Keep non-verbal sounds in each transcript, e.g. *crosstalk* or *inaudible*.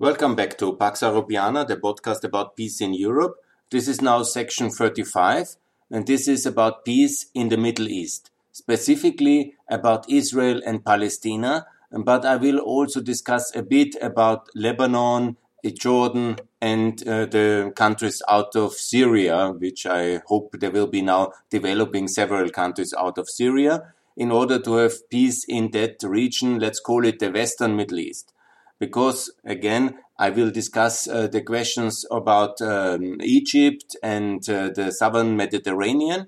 Welcome back to Pax Europiana, the podcast about peace in Europe. This is now section 35, and this is about peace in the Middle East, specifically about Israel and Palestine. But I will also discuss a bit about Lebanon, Jordan, and uh, the countries out of Syria, which I hope there will be now developing several countries out of Syria in order to have peace in that region. Let's call it the Western Middle East because again, I will discuss uh, the questions about um, Egypt and uh, the southern Mediterranean.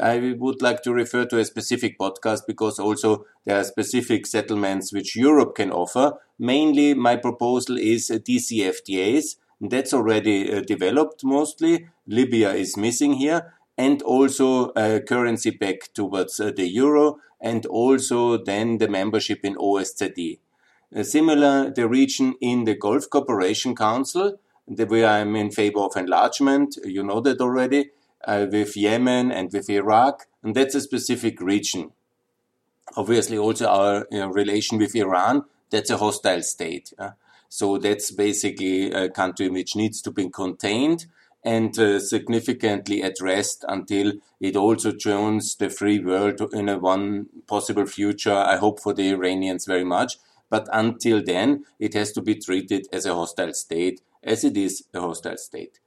I would like to refer to a specific podcast because also there are specific settlements which Europe can offer. Mainly, my proposal is uh, DCFTAs. That's already uh, developed mostly. Libya is missing here. And also currency back towards uh, the euro and also then the membership in OSCE. Similar, the region in the Gulf Cooperation Council, where I'm in favor of enlargement, you know that already, uh, with Yemen and with Iraq, and that's a specific region. Obviously, also our you know, relation with Iran, that's a hostile state. So that's basically a country which needs to be contained and uh, significantly addressed until it also joins the free world in a one possible future. I hope for the Iranians very much but until then, it has to be treated as a hostile state, as it is a hostile state.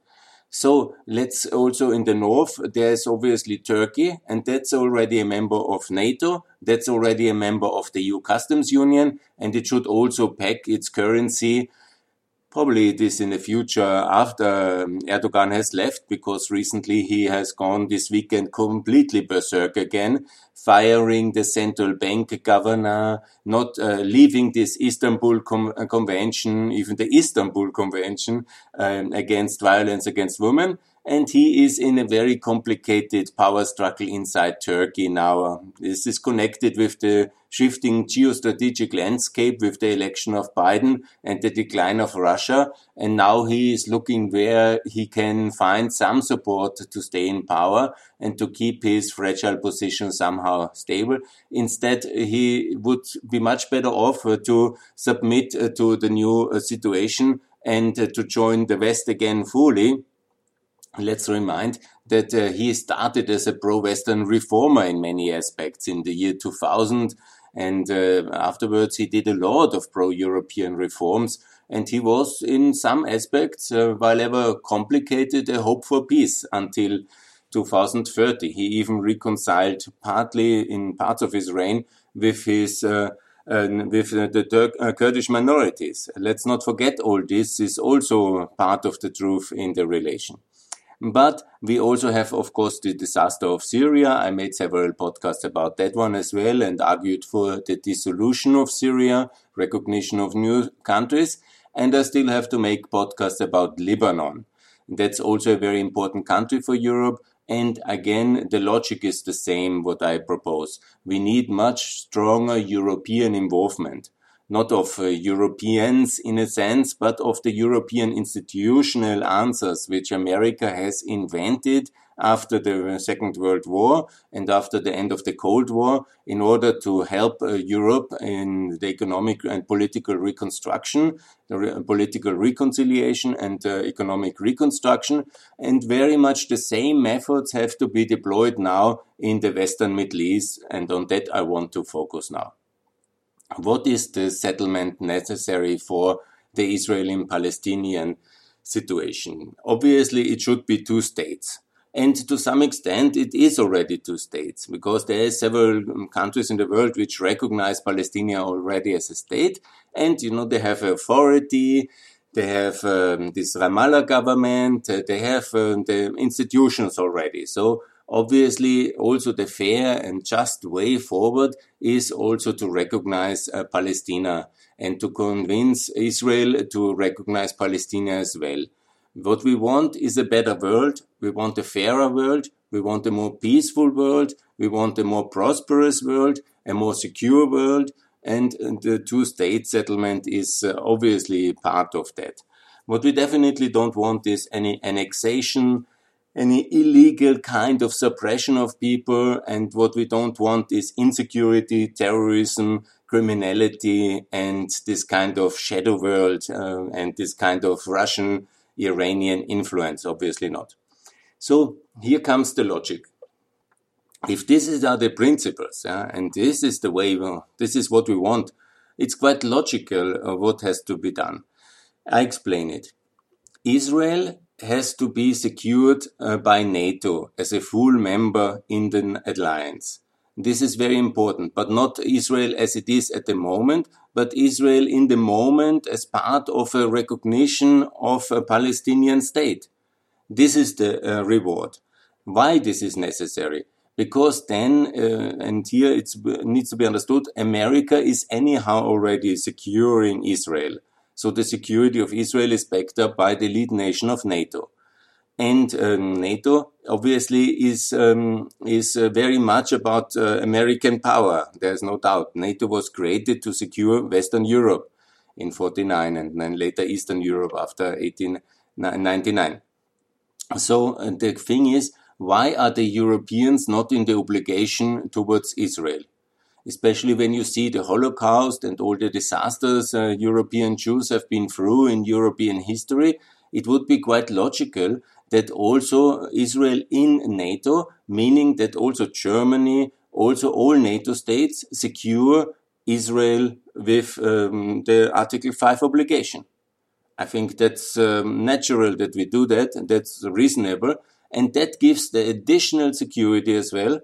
So let's also in the north, there's obviously Turkey, and that's already a member of NATO. That's already a member of the EU customs union, and it should also peg its currency Probably it is in the future after um, Erdogan has left, because recently he has gone this weekend completely berserk again, firing the central bank governor, not uh, leaving this Istanbul com- uh, convention, even the Istanbul convention um, against violence against women and he is in a very complicated power struggle inside Turkey now. This is connected with the shifting geostrategic landscape with the election of Biden and the decline of Russia. And now he is looking where he can find some support to stay in power and to keep his fragile position somehow stable. Instead, he would be much better off to submit to the new situation and to join the West again fully let's remind that uh, he started as a pro-Western reformer in many aspects in the year 2000. And uh, afterwards, he did a lot of pro-European reforms. And he was, in some aspects, uh, while ever complicated, a hope for peace until 2030. He even reconciled partly in parts of his reign with his uh, uh, with the Turk, uh, Kurdish minorities. Let's not forget all this is also part of the truth in the relation. But we also have, of course, the disaster of Syria. I made several podcasts about that one as well and argued for the dissolution of Syria, recognition of new countries. And I still have to make podcasts about Lebanon. That's also a very important country for Europe. And again, the logic is the same, what I propose. We need much stronger European involvement not of uh, Europeans in a sense, but of the European institutional answers which America has invented after the Second World War and after the end of the Cold War in order to help uh, Europe in the economic and political reconstruction, the re political reconciliation and uh, economic reconstruction. And very much the same methods have to be deployed now in the Western Middle East. And on that I want to focus now what is the settlement necessary for the Israeli Palestinian situation? Obviously, it should be two states. And to some extent, it is already two states because there are several countries in the world which recognize Palestine already as a state. And, you know, they have authority, they have um, this Ramallah government, uh, they have uh, the institutions already. So Obviously, also the fair and just way forward is also to recognize uh, Palestine and to convince Israel to recognize Palestine as well. What we want is a better world. We want a fairer world. We want a more peaceful world. We want a more prosperous world, a more secure world. And the two state settlement is uh, obviously part of that. What we definitely don't want is any annexation any illegal kind of suppression of people. And what we don't want is insecurity, terrorism, criminality and this kind of shadow world uh, and this kind of Russian Iranian influence. Obviously not. So here comes the logic. If this is are the principles, uh, and this is the way, this is what we want, it's quite logical uh, what has to be done. I explain it. Israel has to be secured uh, by NATO as a full member in the alliance. This is very important, but not Israel as it is at the moment, but Israel in the moment as part of a recognition of a Palestinian state. This is the uh, reward. Why this is necessary? Because then, uh, and here it needs to be understood, America is anyhow already securing Israel. So the security of Israel is backed up by the lead nation of NATO. And um, NATO obviously is um, is uh, very much about uh, American power. There's no doubt. NATO was created to secure Western Europe in 49 and then later Eastern Europe after 1899. So uh, the thing is, why are the Europeans not in the obligation towards Israel? Especially when you see the Holocaust and all the disasters uh, European Jews have been through in European history, it would be quite logical that also Israel in NATO, meaning that also Germany, also all NATO states secure Israel with um, the Article 5 obligation. I think that's um, natural that we do that, and that's reasonable, and that gives the additional security as well.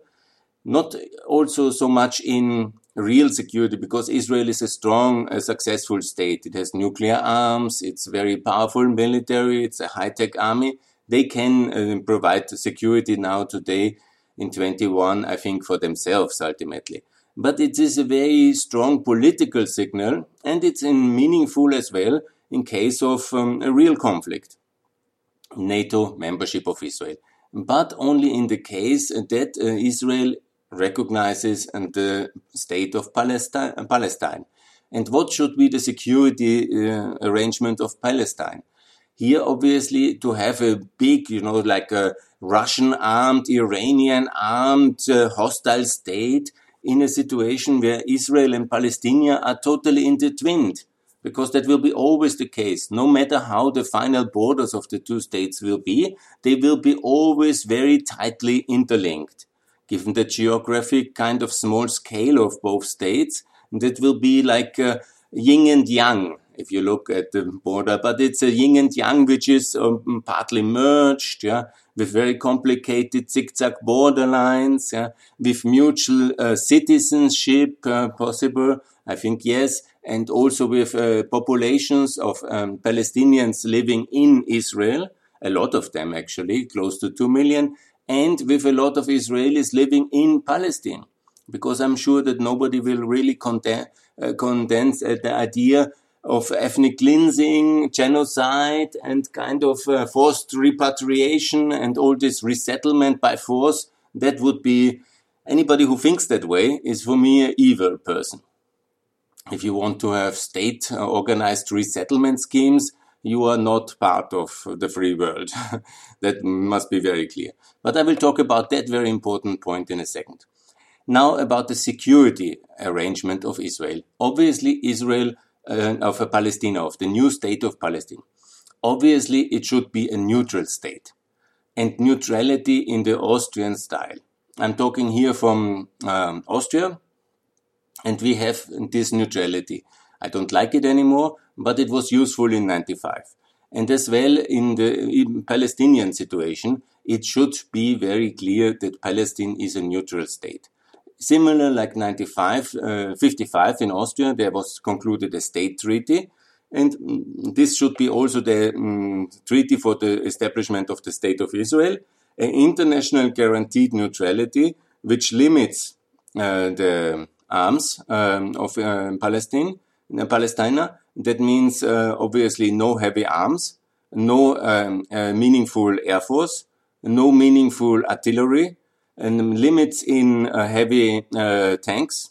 Not also so much in real security because Israel is a strong, a successful state. It has nuclear arms, it's very powerful military, it's a high tech army, they can uh, provide security now today in 21, I think, for themselves ultimately. But it is a very strong political signal and it's meaningful as well in case of um, a real conflict. NATO membership of Israel. But only in the case that uh, Israel recognizes and the state of Palestine. And what should be the security uh, arrangement of Palestine? Here, obviously, to have a big, you know, like a Russian armed, Iranian armed, uh, hostile state in a situation where Israel and Palestine are totally intertwined. Because that will be always the case. No matter how the final borders of the two states will be, they will be always very tightly interlinked. Given the geographic kind of small scale of both states, that will be like uh, yin and yang if you look at the border, but it's a yin and yang which is um, partly merged, yeah, with very complicated zigzag borderlines, yeah, with mutual uh, citizenship uh, possible, I think yes, and also with uh, populations of um, Palestinians living in Israel, a lot of them actually, close to two million, and with a lot of Israelis living in Palestine. Because I'm sure that nobody will really condense, uh, condense the idea of ethnic cleansing, genocide, and kind of uh, forced repatriation and all this resettlement by force, that would be anybody who thinks that way is for me an evil person. If you want to have state uh, organized resettlement schemes, you are not part of the free world. *laughs* that must be very clear. But I will talk about that very important point in a second. Now about the security arrangement of Israel. Obviously, Israel uh, of a Palestine, of the new state of Palestine. Obviously, it should be a neutral state and neutrality in the Austrian style. I'm talking here from um, Austria, and we have this neutrality. I don't like it anymore, but it was useful in 95. And as well in the Palestinian situation, it should be very clear that Palestine is a neutral state. Similar like 95, uh, 55 in Austria, there was concluded a state treaty. And this should be also the um, treaty for the establishment of the State of Israel, an international guaranteed neutrality, which limits uh, the arms um, of uh, Palestine, Palestina. That means uh, obviously no heavy arms, no um, uh, meaningful air force, no meaningful artillery, and limits in uh, heavy tanks.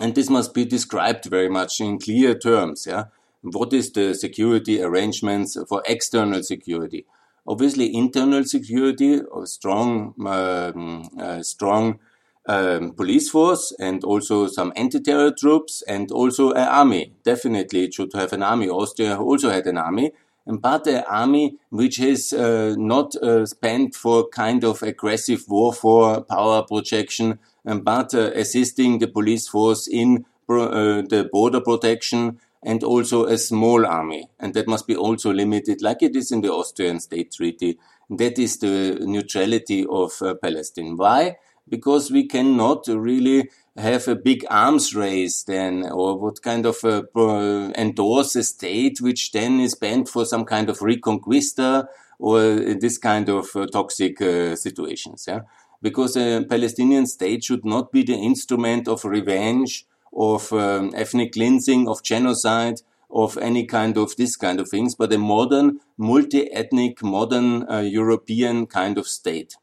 And this must be described very much in clear terms. Yeah, what is the security arrangements for external security? Obviously, internal security or strong, um, uh, strong um, police force and also some anti-terror troops and also an army. Definitely, it should have an army. Austria also had an army, but an army which is uh, not uh, spent for kind of aggressive war for power projection, but uh, assisting the police force in uh, the border protection and also a small army. And that must be also limited, like it is in the Austrian state treaty. That is the neutrality of uh, Palestine. Why? Because we cannot really have a big arms race then, or what kind of a, uh, endorse a state which then is bent for some kind of reconquista or this kind of uh, toxic uh, situations. Yeah, because a Palestinian state should not be the instrument of revenge, of um, ethnic cleansing, of genocide, of any kind of this kind of things, but a modern, multi-ethnic, modern uh, European kind of state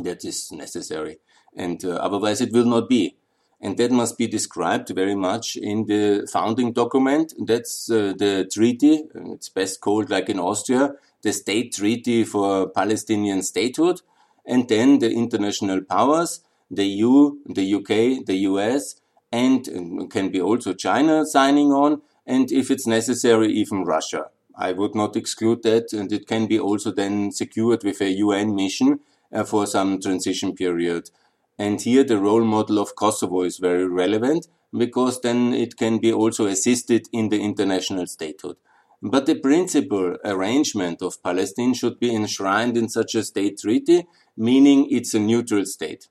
that is necessary. And uh, otherwise it will not be. And that must be described very much in the founding document. That's uh, the treaty. It's best called, like in Austria, the State Treaty for Palestinian Statehood. And then the international powers, the EU, the UK, the US, and uh, can be also China signing on. And if it's necessary, even Russia. I would not exclude that. And it can be also then secured with a UN mission for some transition period. And here the role model of Kosovo is very relevant because then it can be also assisted in the international statehood. But the principal arrangement of Palestine should be enshrined in such a state treaty, meaning it's a neutral state.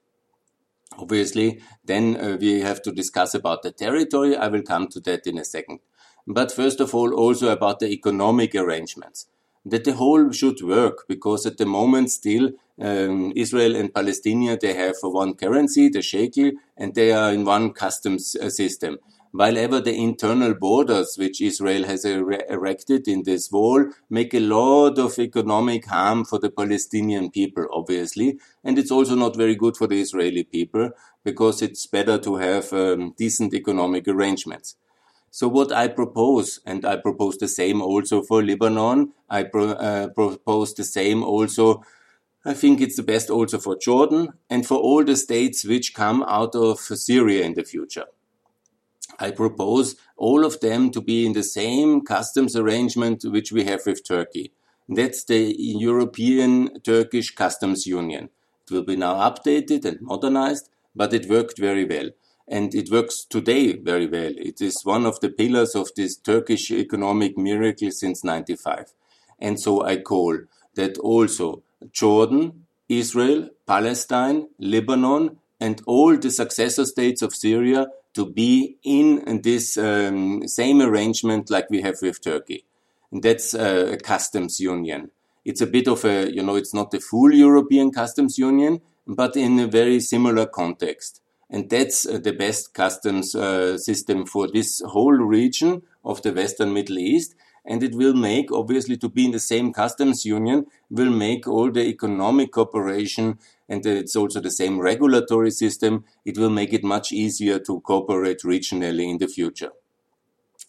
Obviously, then uh, we have to discuss about the territory. I will come to that in a second. But first of all, also about the economic arrangements that the whole should work because at the moment still um, Israel and Palestine they have one currency, the shekel, and they are in one customs uh, system. While ever the internal borders which Israel has er erected in this wall make a lot of economic harm for the Palestinian people, obviously, and it's also not very good for the Israeli people because it's better to have um, decent economic arrangements. So what I propose, and I propose the same also for Lebanon, I pro, uh, propose the same also, I think it's the best also for Jordan and for all the states which come out of Syria in the future. I propose all of them to be in the same customs arrangement which we have with Turkey. That's the European Turkish Customs Union. It will be now updated and modernized, but it worked very well and it works today very well. It is one of the pillars of this Turkish economic miracle since 95. And so I call that also Jordan, Israel, Palestine, Lebanon, and all the successor states of Syria to be in this um, same arrangement like we have with Turkey. And that's a customs union. It's a bit of a, you know, it's not a full European customs union, but in a very similar context. And that's uh, the best customs uh, system for this whole region of the Western Middle East. And it will make, obviously, to be in the same customs union, will make all the economic cooperation and it's also the same regulatory system. It will make it much easier to cooperate regionally in the future.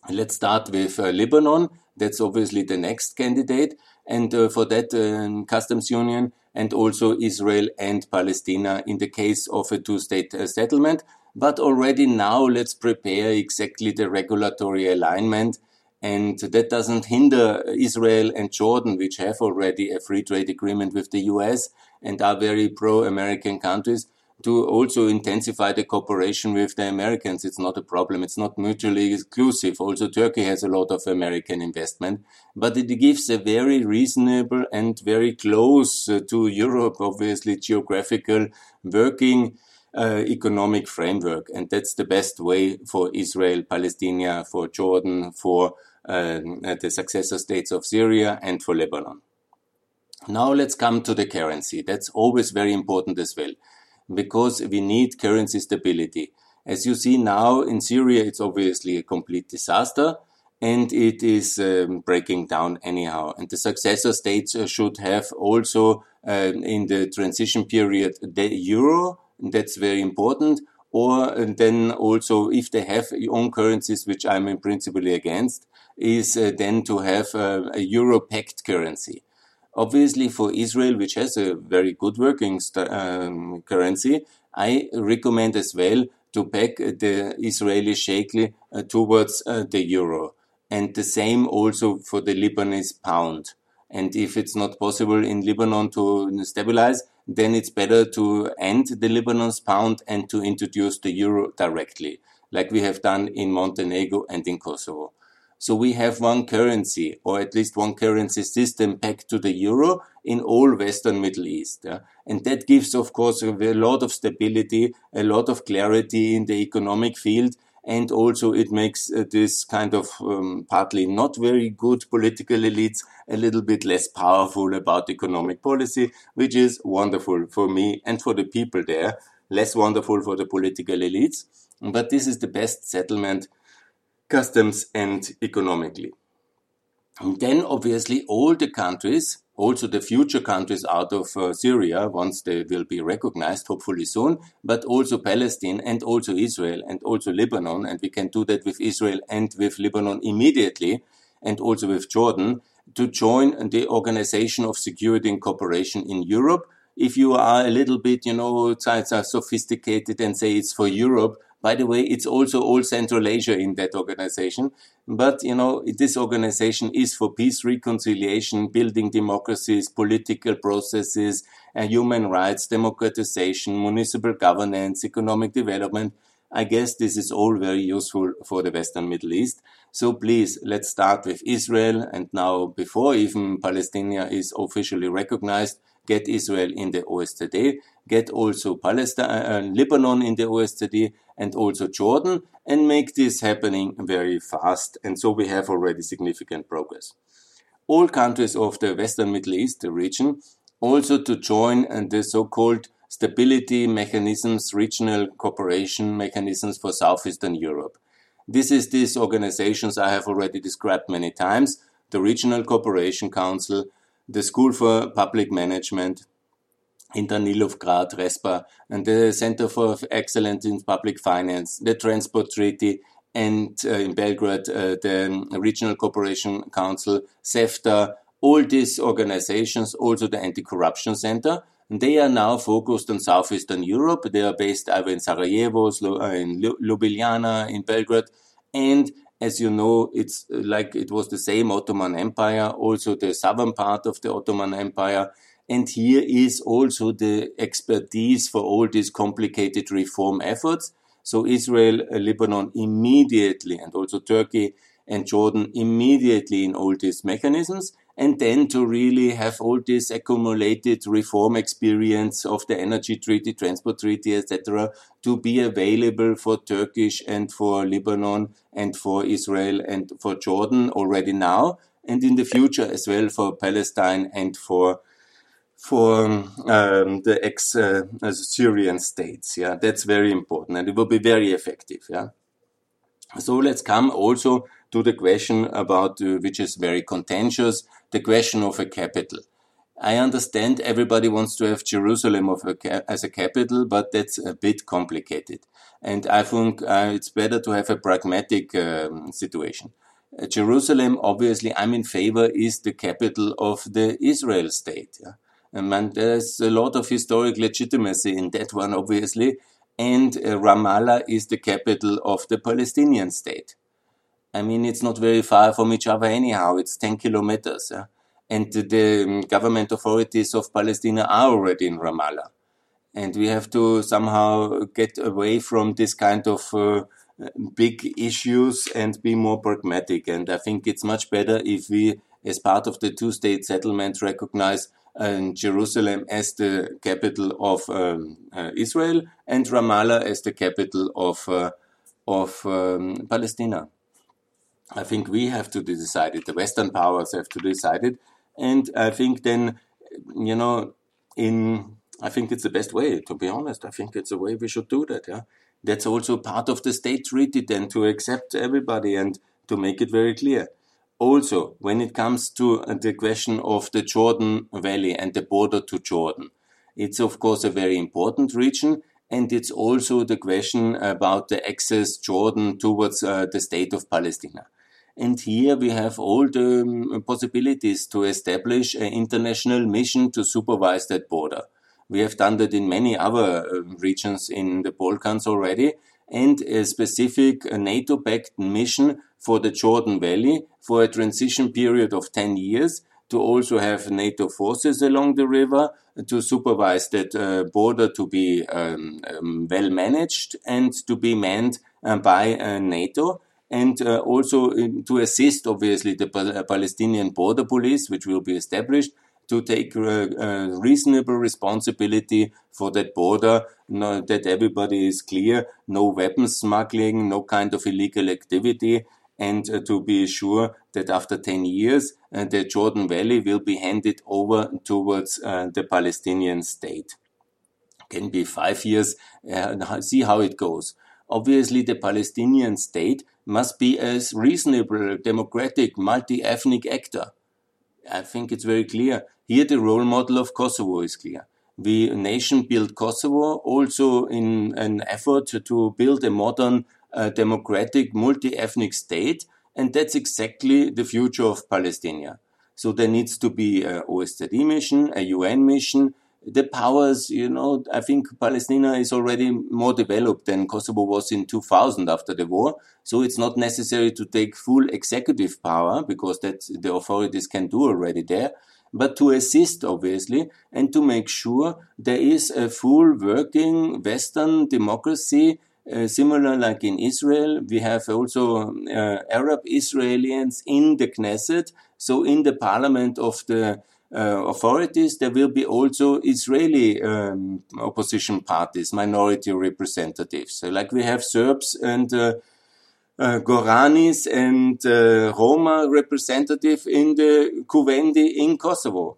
Let's start with uh, Lebanon. That's obviously the next candidate. And uh, for that uh, customs union, and also Israel and Palestine in the case of a two-state uh, settlement. But already now let's prepare exactly the regulatory alignment and that doesn't hinder Israel and Jordan, which have already a free trade agreement with the US and are very pro-American countries, to also intensify the cooperation with the Americans. It's not a problem. It's not mutually exclusive. Also, Turkey has a lot of American investment, but it gives a very reasonable and very close uh, to Europe, obviously, geographical working uh, economic framework. And that's the best way for Israel, Palestine, for Jordan, for the successor states of Syria, and for Lebanon. Now let's come to the currency. That's always very important as well because we need currency stability. As you see now in Syria, it's obviously a complete disaster and it is um, breaking down anyhow. And the successor states uh, should have also uh, in the transition period the euro. That's very important. Or then also, if they have own currencies, which I'm in principle against, is uh, then to have uh, a euro pegged currency. Obviously, for Israel, which has a very good working um, currency, I recommend as well to back the Israeli shekel uh, towards uh, the euro. And the same also for the Lebanese pound. And if it's not possible in Lebanon to stabilize, then it's better to end the Lebanon's pound and to introduce the euro directly, like we have done in Montenegro and in Kosovo. So we have one currency, or at least one currency system pegged to the euro in all Western Middle East. And that gives, of course, a lot of stability, a lot of clarity in the economic field. And also it makes uh, this kind of um, partly not very good political elites a little bit less powerful about economic policy, which is wonderful for me and for the people there, less wonderful for the political elites. But this is the best settlement customs and economically. And then obviously all the countries, also the future countries out of uh, Syria, once they will be recognized, hopefully soon, but also Palestine and also Israel and also Lebanon, and we can do that with Israel and with Lebanon immediately, and also with Jordan, to join the Organization of Security and Cooperation in Europe. If you are a little bit, you know, sides are sophisticated and say it's for Europe, by the way, it's also all Central Asia in that organization. But, you know, this organization is for peace, reconciliation, building democracies, political processes, and human rights, democratization, municipal governance, economic development. I guess this is all very useful for the Western Middle East. So please, let's start with Israel. And now, before even Palestine is officially recognized, get Israel in the OSCE, get also Palestine, uh, Lebanon in the OSCE, and also Jordan, and make this happening very fast. And so we have already significant progress. All countries of the Western Middle East region also to join the so-called stability mechanisms, regional cooperation mechanisms for Southeastern Europe. This is these organizations I have already described many times, the Regional Cooperation Council, the School for Public Management in Danilovgrad, RESPA, and the Center for Excellence in Public Finance, the Transport Treaty, and uh, in Belgrade, uh, the Regional Cooperation Council, CEFTA, all these organizations, also the Anti-Corruption Center, they are now focused on Southeastern Europe. They are based either in Sarajevo, uh, in Ljubljana, in Belgrade, and as you know, it's uh, like it was the same Ottoman Empire, also the southern part of the Ottoman Empire. And here is also the expertise for all these complicated reform efforts. So Israel, uh, Lebanon immediately, and also Turkey and Jordan immediately in all these mechanisms and then to really have all this accumulated reform experience of the energy treaty, transport treaty, etc., to be available for Turkish and for Lebanon and for Israel and for Jordan already now, and in the future as well for Palestine and for for um, the ex uh, Syrian states. Yeah, that's very important, and it will be very effective. Yeah. So let's come also to the question about uh, which is very contentious the question of a capital. I understand everybody wants to have Jerusalem a as a capital, but that's a bit complicated. And I think uh, it's better to have a pragmatic um, situation. Uh, Jerusalem, obviously, I'm in favor, is the capital of the Israel state. Yeah? And there's a lot of historic legitimacy in that one, obviously. And uh, Ramallah is the capital of the Palestinian state. I mean, it's not very far from each other anyhow. It's 10 kilometers. Yeah? And the um, government authorities of Palestine are already in Ramallah. And we have to somehow get away from this kind of uh, big issues and be more pragmatic. And I think it's much better if we, as part of the two state settlement, recognize uh, Jerusalem as the capital of um, uh, Israel and Ramallah as the capital of, uh, of um, Palestine. I think we have to decide it. The Western powers have to decide it. And I think then, you know, in, I think it's the best way, to be honest. I think it's the way we should do that. Yeah. That's also part of the state treaty then to accept everybody and to make it very clear. Also, when it comes to uh, the question of the Jordan Valley and the border to Jordan, it's of course a very important region. And it's also the question about the access Jordan towards uh, the state of Palestine. And here we have all the um, possibilities to establish an international mission to supervise that border. We have done that in many other uh, regions in the Balkans already and a specific uh, NATO-backed mission for the Jordan Valley for a transition period of 10 years to also have NATO forces along the river to supervise that uh, border to be um, um, well managed and to be manned uh, by uh, NATO and uh, also to assist obviously the Palestinian border police which will be established to take uh, reasonable responsibility for that border, no, that everybody is clear, no weapons smuggling, no kind of illegal activity, and uh, to be sure that after 10 years, uh, the Jordan Valley will be handed over towards uh, the Palestinian state. Can be five years, see how it goes. Obviously, the Palestinian state must be a reasonable, democratic, multi-ethnic actor. I think it's very clear. Here, the role model of Kosovo is clear. The nation built Kosovo also in an effort to build a modern, democratic, multi-ethnic state, and that's exactly the future of Palestine. So there needs to be a OSCE mission, a UN mission, the powers, you know, I think Palestine is already more developed than Kosovo was in 2000 after the war. So it's not necessary to take full executive power because that the authorities can do already there, but to assist obviously and to make sure there is a full working Western democracy uh, similar like in Israel, we have also uh, Arab Israelis in the Knesset, so in the parliament of the uh, authorities, there will be also Israeli um, opposition parties, minority representatives. So like we have Serbs and uh, uh, Goranis and uh, Roma representative in the Kuvendi in Kosovo.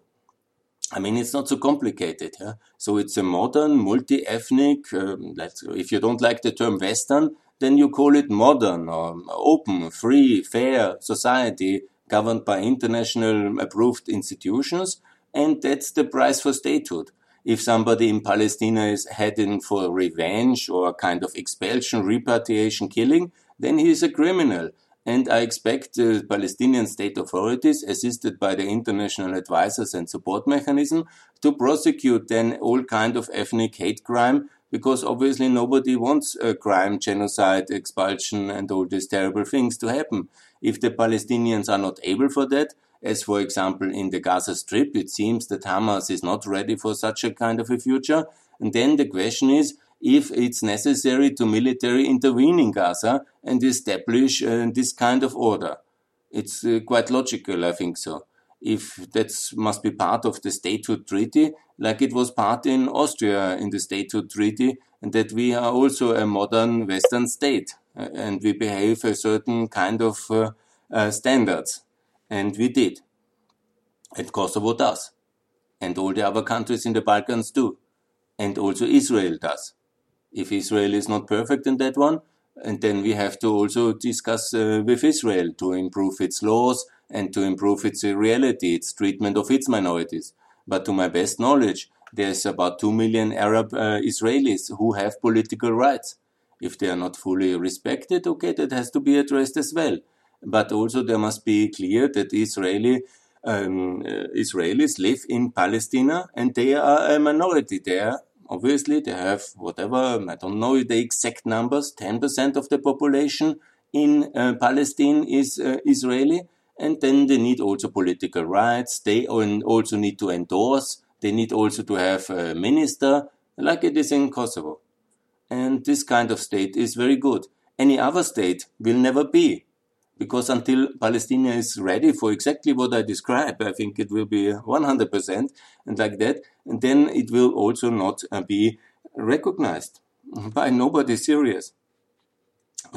I mean, it's not so complicated. Yeah? So it's a modern, multi-ethnic, um, if you don't like the term Western, then you call it modern or open, free, fair society governed by international approved institutions, and that's the price for statehood. If somebody in Palestine is heading for revenge or a kind of expulsion, repatriation, killing, then he is a criminal. And I expect the Palestinian state authorities, assisted by the international advisors and support mechanism, to prosecute then all kind of ethnic hate crime, because obviously nobody wants a crime, genocide, expulsion, and all these terrible things to happen. If the Palestinians are not able for that, as for example in the Gaza Strip, it seems that Hamas is not ready for such a kind of a future. And then the question is if it's necessary to military intervene in Gaza and establish uh, this kind of order. It's uh, quite logical, I think so. If that must be part of the statehood treaty, like it was part in Austria in the statehood treaty, and that we are also a modern Western state. Uh, and we behave a certain kind of uh, uh, standards. And we did. And Kosovo does. And all the other countries in the Balkans do. And also Israel does. If Israel is not perfect in that one, and then we have to also discuss uh, with Israel to improve its laws and to improve its reality, its treatment of its minorities. But to my best knowledge, there's about 2 million Arab uh, Israelis who have political rights. If they are not fully respected, okay, that has to be addressed as well. But also there must be clear that Israeli um, uh, Israelis live in Palestine and they are a minority there. Obviously, they have whatever, I don't know the exact numbers, 10% of the population in uh, Palestine is uh, Israeli. And then they need also political rights. They also need to endorse. They need also to have a minister, like it is in Kosovo. And this kind of state is very good. Any other state will never be. Because until Palestine is ready for exactly what I describe, I think it will be 100% and like that. And then it will also not uh, be recognized *laughs* by nobody serious.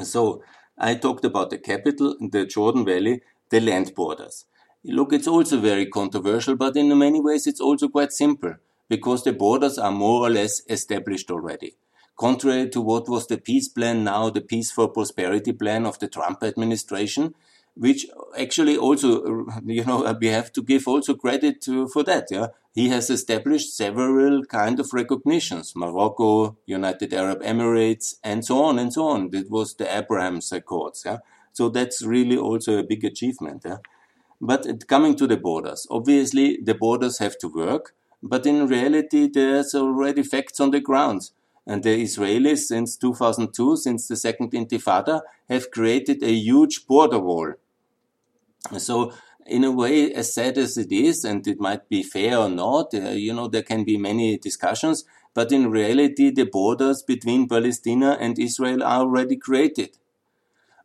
So I talked about the capital, the Jordan Valley, the land borders. Look, it's also very controversial, but in many ways it's also quite simple because the borders are more or less established already contrary to what was the peace plan now, the peace for prosperity plan of the Trump administration, which actually also, *laughs* you know, we have to give also credit to, for that. Yeah, he has established several kind of recognitions: Morocco, United Arab Emirates, and so on and so on. It was the Abraham's Accords. Yeah, so that's really also a big achievement. Yeah, but coming to the borders, obviously the borders have to work but in reality, there's already facts on the ground. And the Israelis, since 2002, since the second Intifada, have created a huge border wall. So, in a way, as sad as it is, and it might be fair or not, uh, you know, there can be many discussions, but in reality, the borders between Palestine and Israel are already created.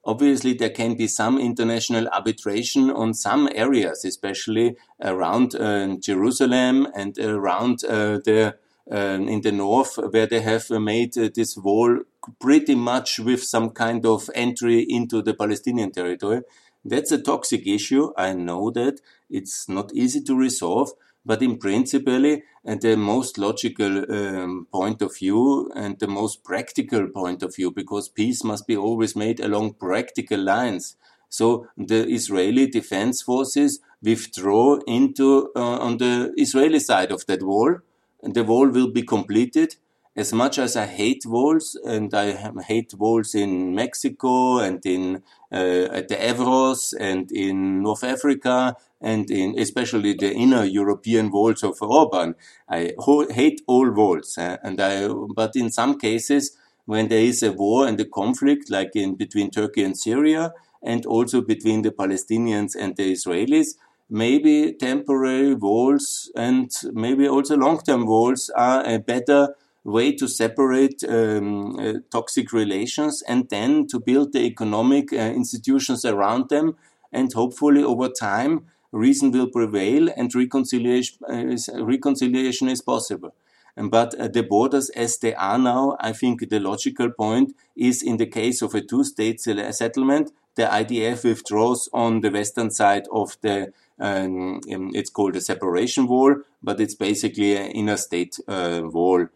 Obviously, there can be some international arbitration on some areas, especially around uh, Jerusalem and around uh, the in the north, where they have made uh, this wall pretty much with some kind of entry into the Palestinian territory. That's a toxic issue. I know that it's not easy to resolve, but in principle, and the most logical um, point of view and the most practical point of view, because peace must be always made along practical lines. So the Israeli defense forces withdraw into uh, on the Israeli side of that wall, the wall will be completed as much as I hate walls, and I hate walls in Mexico and in uh, at the Evros and in North Africa and in especially the inner European walls of Orban. I hate all walls, uh, and I. But in some cases, when there is a war and a conflict, like in between Turkey and Syria, and also between the Palestinians and the Israelis, maybe temporary walls and maybe also long-term walls are a better way to separate um, uh, toxic relations and then to build the economic uh, institutions around them. And hopefully, over time, reason will prevail and reconciliation, uh, is, reconciliation is possible. But uh, the borders as they are now, I think the logical point is in the case of a two state settlement, the IDF withdraws on the western side of the um, um, it's called a separation wall, but it's basically an inner state uh, wall.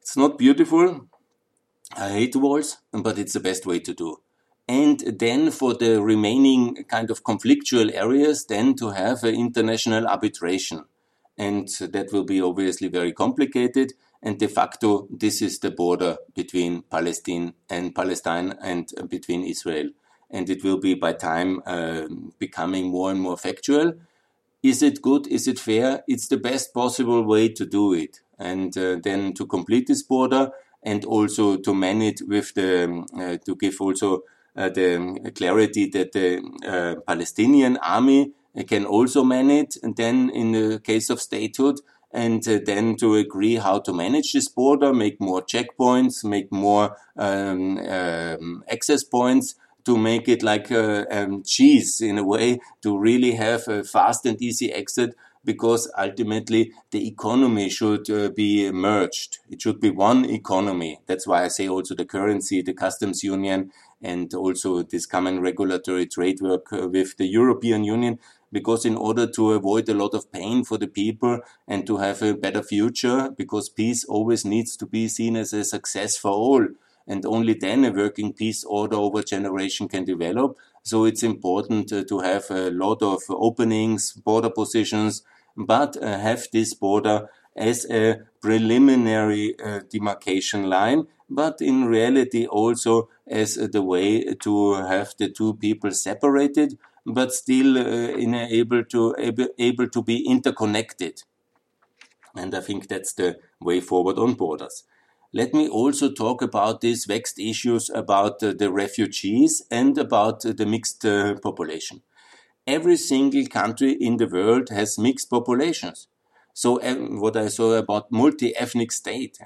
It's not beautiful. I hate walls, but it's the best way to do. And then for the remaining kind of conflictual areas, then to have an international arbitration. And that will be obviously very complicated. And de facto, this is the border between Palestine and Palestine and between Israel. And it will be by time uh, becoming more and more factual. Is it good? Is it fair? It's the best possible way to do it and uh, then to complete this border and also to manage with the um, uh, to give also uh, the clarity that the Palestinian army can also manage and then in the case of statehood and uh, then to agree how to manage this border, make more checkpoints, make more um, um, access points to make it like uh, um, cheese in a way to really have a fast and easy exit because ultimately the economy should uh, be merged. It should be one economy. That's why I say also the currency, the customs union, and also this common regulatory trade work uh, with the European Union. Because in order to avoid a lot of pain for the people and to have a better future, because peace always needs to be seen as a success for all. And only then a working peace order over generation can develop. So it's important uh, to have a lot of openings, border positions, but uh, have this border as a preliminary uh, demarcation line, but in reality also as the way to have the two people separated, but still uh, able to able, able to be interconnected. And I think that's the way forward on borders. Let me also talk about these vexed issues about uh, the refugees and about uh, the mixed uh, population every single country in the world has mixed populations. So what I saw about multi-ethnic state,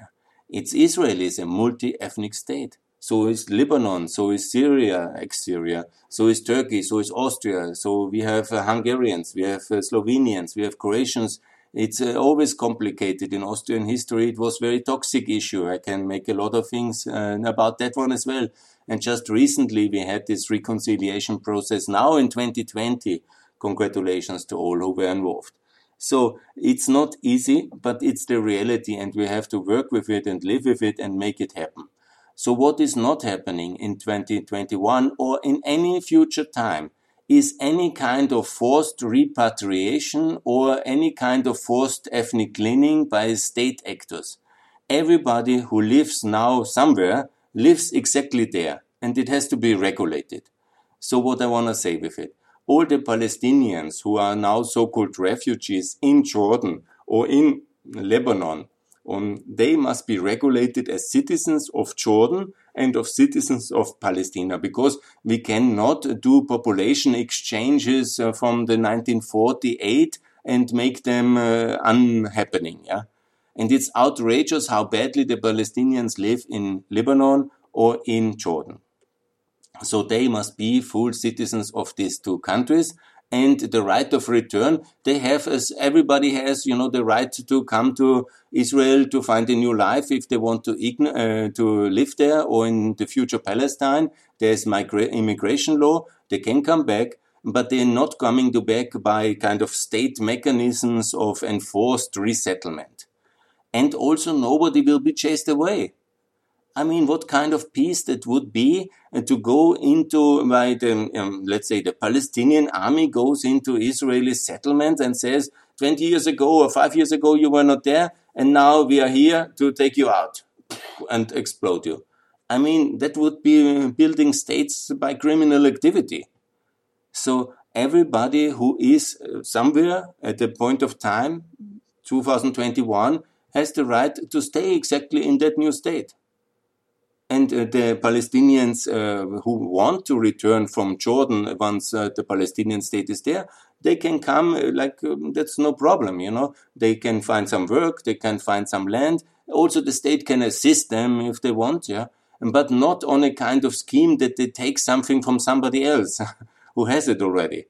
it's Israel is a multi-ethnic state. So is Lebanon, so is Syria, ex-Syria, so is Turkey, so is Austria. So we have uh, Hungarians, we have uh, Slovenians, we have Croatians. It's uh, always complicated in Austrian history. It was very toxic issue. I can make a lot of things uh, about that one as well. And just recently we had this reconciliation process now in 2020. Congratulations to all who were involved. So it's not easy, but it's the reality and we have to work with it and live with it and make it happen. So what is not happening in 2021 or in any future time is any kind of forced repatriation or any kind of forced ethnic cleaning by state actors. Everybody who lives now somewhere lives exactly there and it has to be regulated. So what I want to say with it, all the Palestinians who are now so-called refugees in Jordan or in Lebanon, um, they must be regulated as citizens of Jordan and of citizens of Palestine because we cannot do population exchanges uh, from the 1948 and make them uh, unhappening. Yeah. And it's outrageous how badly the Palestinians live in Lebanon or in Jordan. So they must be full citizens of these two countries and the right of return they have as everybody has you know the right to come to Israel to find a new life if they want to uh, to live there or in the future Palestine. There's migra- immigration law. They can come back but they're not coming to back by kind of state mechanisms of enforced resettlement. And also nobody will be chased away I mean, what kind of peace that would be uh, to go into, by the, um, let's say, the Palestinian army goes into Israeli settlement and says, 20 years ago or five years ago, you were not there, and now we are here to take you out and explode you. I mean, that would be building states by criminal activity. So everybody who is uh, somewhere at the point of time, 2021, has the right to stay exactly in that new state. And uh, the Palestinians uh, who want to return from Jordan once uh, the Palestinian state is there, they can come like um, that's no problem, you know. They can find some work, they can find some land. Also, the state can assist them if they want, yeah, but not on a kind of scheme that they take something from somebody else *laughs* who has it already.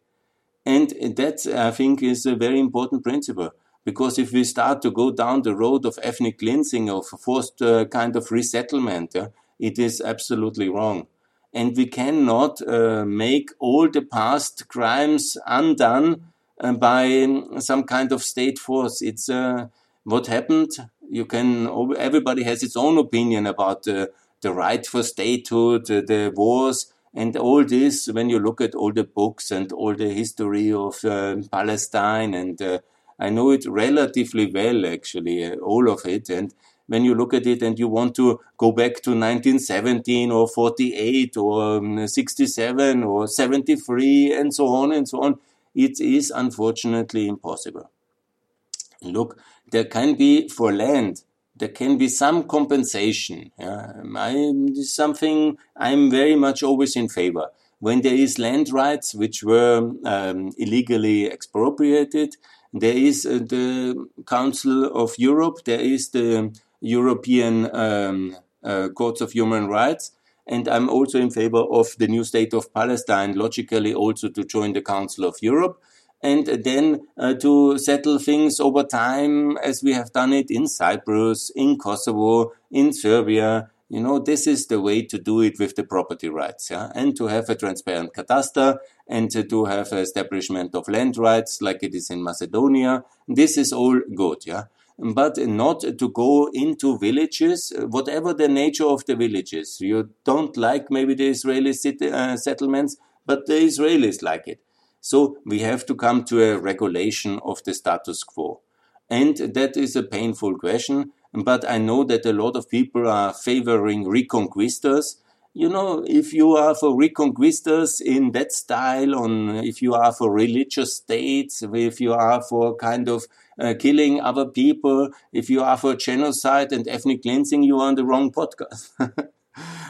And that, I think, is a very important principle. Because if we start to go down the road of ethnic cleansing, of forced uh, kind of resettlement, yeah, it is absolutely wrong. And we cannot uh, make all the past crimes undone uh, by some kind of state force. It's uh, what happened. You can, everybody has its own opinion about the right for statehood, the wars, and all this. When you look at all the books and all the history of uh, Palestine, and uh, I know it relatively well, actually, uh, all of it. And when you look at it and you want to go back to 1917 or 48 or um, 67 or 73 and so on and so on, it is unfortunately impossible. Look, there can be for land, there can be some compensation. Yeah? I, something I'm very much always in favor. When there is land rights which were um, illegally expropriated, there is uh, the Council of Europe, there is the European um, uh, courts of human rights. And I'm also in favor of the new state of Palestine, logically also to join the Council of Europe and then uh, to settle things over time as we have done it in Cyprus, in Kosovo, in Serbia. You know, this is the way to do it with the property rights, yeah, and to have a transparent cadastre and to have an establishment of land rights like it is in Macedonia. This is all good, yeah but not to go into villages, whatever the nature of the villages. You don't like maybe the Israeli city, uh, settlements, but the Israelis like it. So we have to come to a regulation of the status quo. And that is a painful question, but I know that a lot of people are favoring reconquistas. You know, if you are for reconquistas in that style, on if you are for religious states, if you are for kind of uh, killing other people. If you are for genocide and ethnic cleansing, you are on the wrong podcast. *laughs*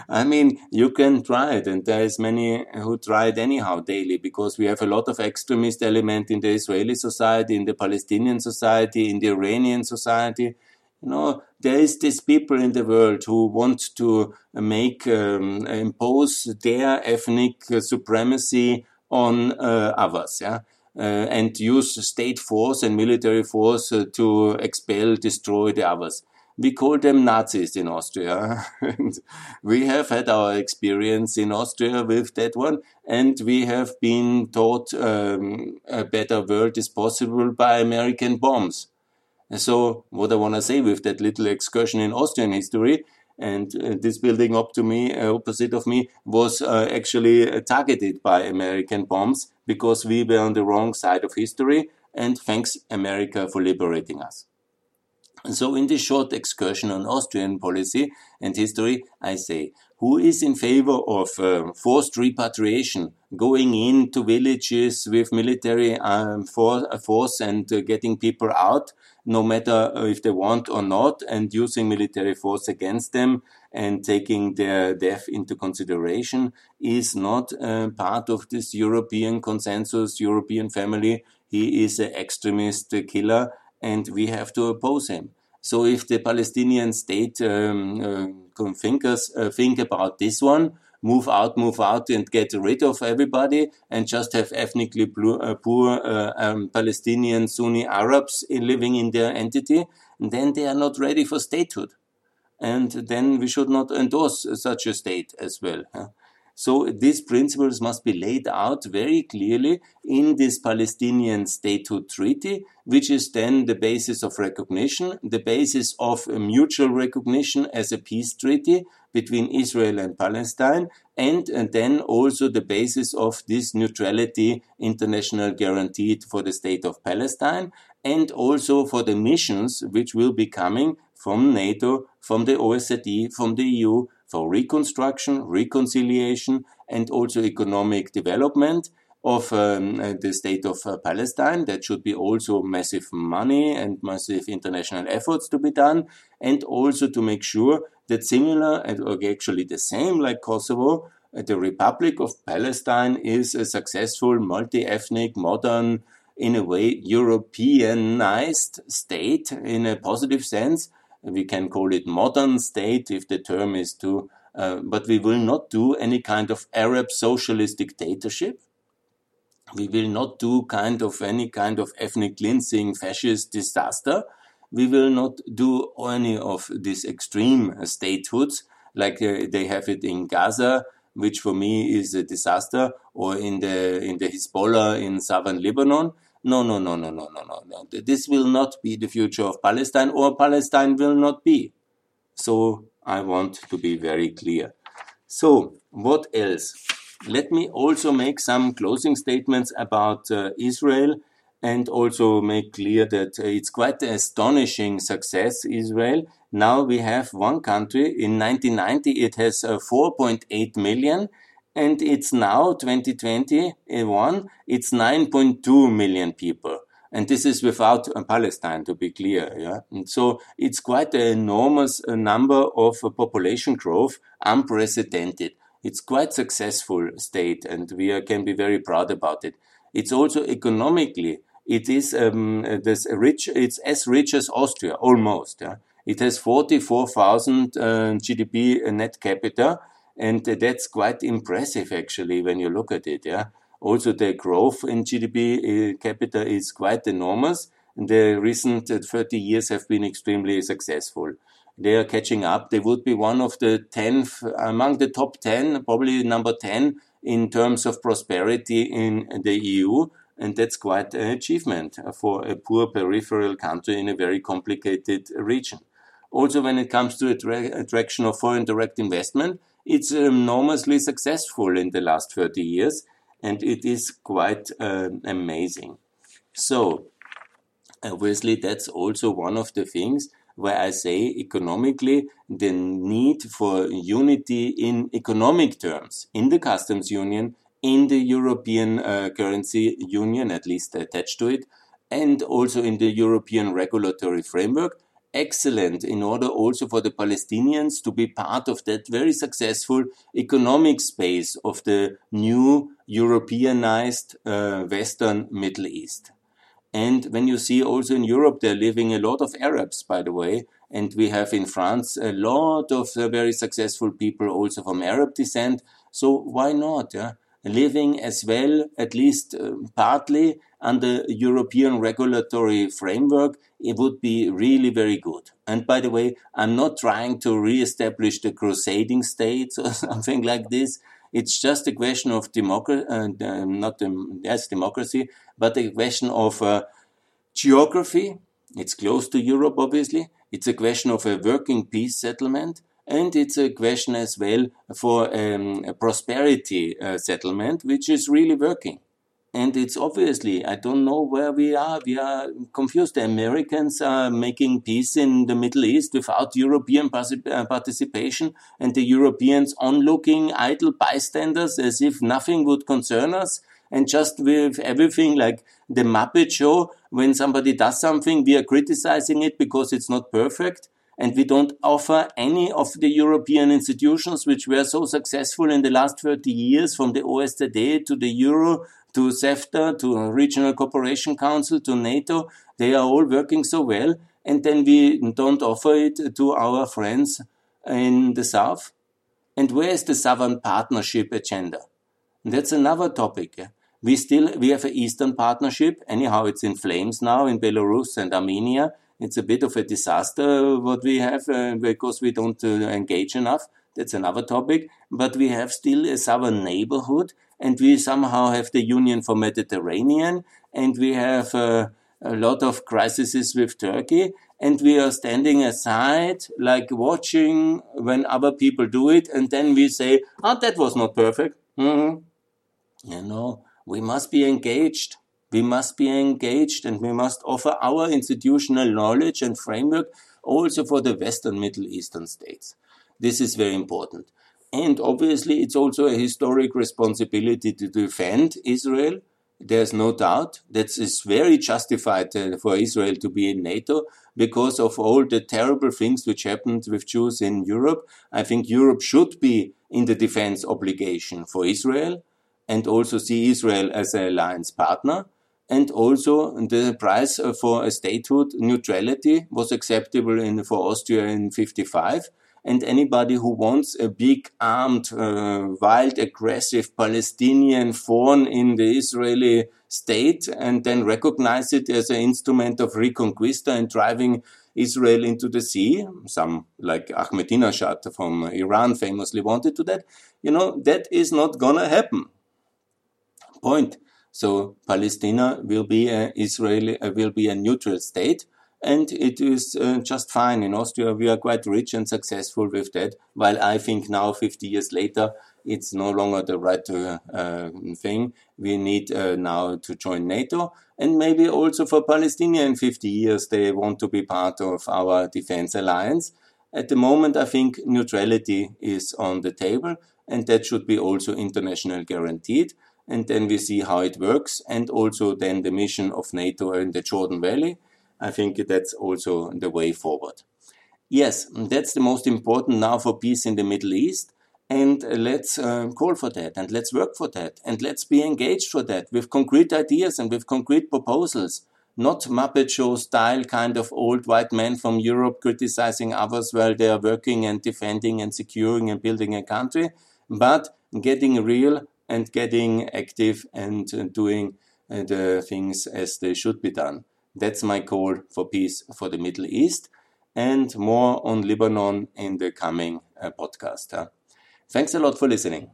I mean, you can try it, and there is many who try it anyhow daily because we have a lot of extremist element in the Israeli society, in the Palestinian society, in the Iranian society. You know, there is these people in the world who want to make um, impose their ethnic supremacy on uh, others. Yeah, uh, and use state force and military force uh, to expel, destroy the others. We call them Nazis in Austria. *laughs* and we have had our experience in Austria with that one, and we have been taught um, a better world is possible by American bombs. So, what I want to say with that little excursion in Austrian history and uh, this building up to me, uh, opposite of me, was uh, actually uh, targeted by American bombs because we were on the wrong side of history. And thanks America for liberating us. So, in this short excursion on Austrian policy and history, I say, who is in favor of uh, forced repatriation, going into villages with military um, for, uh, force and uh, getting people out, no matter uh, if they want or not, and using military force against them and taking their death into consideration, is not uh, part of this European consensus, European family. He is an extremist killer, and we have to oppose him. So if the Palestinian state um, uh, thinkers uh, think about this one, move out, move out, and get rid of everybody, and just have ethnically uh, poor uh, um, Palestinian Sunni Arabs in living in their entity, and then they are not ready for statehood, and then we should not endorse such a state as well. Huh? So these principles must be laid out very clearly in this Palestinian statehood treaty, which is then the basis of recognition, the basis of mutual recognition as a peace treaty between Israel and Palestine, and, and then also the basis of this neutrality international guaranteed for the state of Palestine, and also for the missions which will be coming from NATO, from the OSCE, from the EU, for reconstruction, reconciliation, and also economic development of um, uh, the state of uh, Palestine. That should be also massive money and massive international efforts to be done, and also to make sure that similar and actually the same like Kosovo, uh, the Republic of Palestine is a successful, multi-ethnic, modern, in a way Europeanized state in a positive sense we can call it modern state if the term is too, uh, but we will not do any kind of Arab socialist dictatorship. We will not do kind of any kind of ethnic cleansing fascist disaster. We will not do any of these extreme statehoods like uh, they have it in Gaza, which for me is a disaster, or in the in the Hezbollah in southern Lebanon. No, no, no, no, no, no, no, no. This will not be the future of Palestine, or Palestine will not be. So I want to be very clear. So, what else? Let me also make some closing statements about uh, Israel and also make clear that it's quite an astonishing success, Israel. Now we have one country. In 1990, it has uh, 4.8 million and it's now 2021 it's 9.2 million people and this is without uh, palestine to be clear yeah and so it's quite an enormous uh, number of population growth unprecedented it's quite successful state and we are, can be very proud about it it's also economically it is um, this rich it's as rich as austria almost yeah? it has 44000 uh, gdp net capita and that's quite impressive actually when you look at it. Yeah. Also, the growth in GDP uh, capita is quite enormous. The recent uh, 30 years have been extremely successful. They are catching up. They would be one of the 10, among the top 10, probably number 10 in terms of prosperity in the EU. And that's quite an achievement for a poor peripheral country in a very complicated region. Also, when it comes to attraction of foreign direct investment, it's enormously successful in the last 30 years, and it is quite uh, amazing. So, obviously, that's also one of the things where I say economically the need for unity in economic terms in the customs union, in the European uh, currency union, at least attached to it, and also in the European regulatory framework excellent in order also for the Palestinians to be part of that very successful economic space of the new Europeanized uh, Western Middle East. And when you see also in Europe, there are living a lot of Arabs, by the way, and we have in France a lot of uh, very successful people also from Arab descent. So why not? Yeah? living as well, at least uh, partly, under European regulatory framework, it would be really very good. And by the way, I'm not trying to re-establish the crusading states *laughs* or something like this. It's just a question of democracy, uh, not um, yes, democracy, but a question of uh, geography. It's close to Europe, obviously. It's a question of a working peace settlement and it's a question as well for um, a prosperity uh, settlement, which is really working. and it's obviously, I don't know where we are. We are confused. The Americans are making peace in the Middle East without European uh, participation, and the Europeans onlooking idle bystanders as if nothing would concern us. And just with everything like the Muppet Show, when somebody does something, we are criticizing it because it's not perfect and we don't offer any of the European institutions which were so successful in the last 30 years, from the OSZE to the Euro to CEFTA to Regional Cooperation Council to NATO. They are all working so well, and then we don't offer it to our friends in the South. And where is the Southern Partnership agenda? That's another topic. We still we have an Eastern Partnership. Anyhow, it's in flames now in Belarus and Armenia it's a bit of a disaster what we have uh, because we don't uh, engage enough. That's another topic. But we have still a southern neighborhood, and we somehow have the Union for Mediterranean, and we have uh, a lot of crises with Turkey, and we are standing aside, like watching when other people do it, and then we say, "Oh, that was not perfect." Mm-hmm. You know, we must be engaged. We must be engaged and we must offer our institutional knowledge and framework also for the Western Middle Eastern states. This is very important. And obviously, it's also a historic responsibility to defend Israel. There's no doubt that it's very justified uh, for Israel to be in NATO because of all the terrible things which happened with Jews in Europe. I think Europe should be in the defense obligation for Israel and also see Israel as an alliance partner and also the price for a statehood neutrality was acceptable in, for Austria in 55. And anybody who wants a big armed, uh, wild, aggressive Palestinian thorn in the Israeli state and then recognize it as an instrument of reconquista and driving Israel into the sea. Some, like Ahmadinejad from Iran, famously wanted to that. You know, that is not gonna happen. Point. So Palestine will be a Israeli uh, will be a neutral state, and it is uh, just fine. In Austria, we are quite rich and successful with that. While I think now, 50 years later, it's no longer the right uh, thing. We need uh, now to join NATO, and maybe also for Palestinian 50 years, they want to be part of our defense alliance. At the moment, I think neutrality is on the table, and that should be also international guaranteed and then we see how it works, and also then the mission of NATO in the Jordan Valley. I think that's also the way forward. Yes, that's the most important now for peace in the Middle East. And let's uh, call for that and let's work for that and let's be engaged for that with concrete ideas and with concrete proposals. Not Muppet Show style kind of old white men from Europe criticizing others while they are working and defending and securing and building a country, but getting real and getting active and uh, doing uh, the things as they should be done. That's my call for peace for the Middle East and more on Lebanon in the coming uh, podcast. Thanks a lot for listening.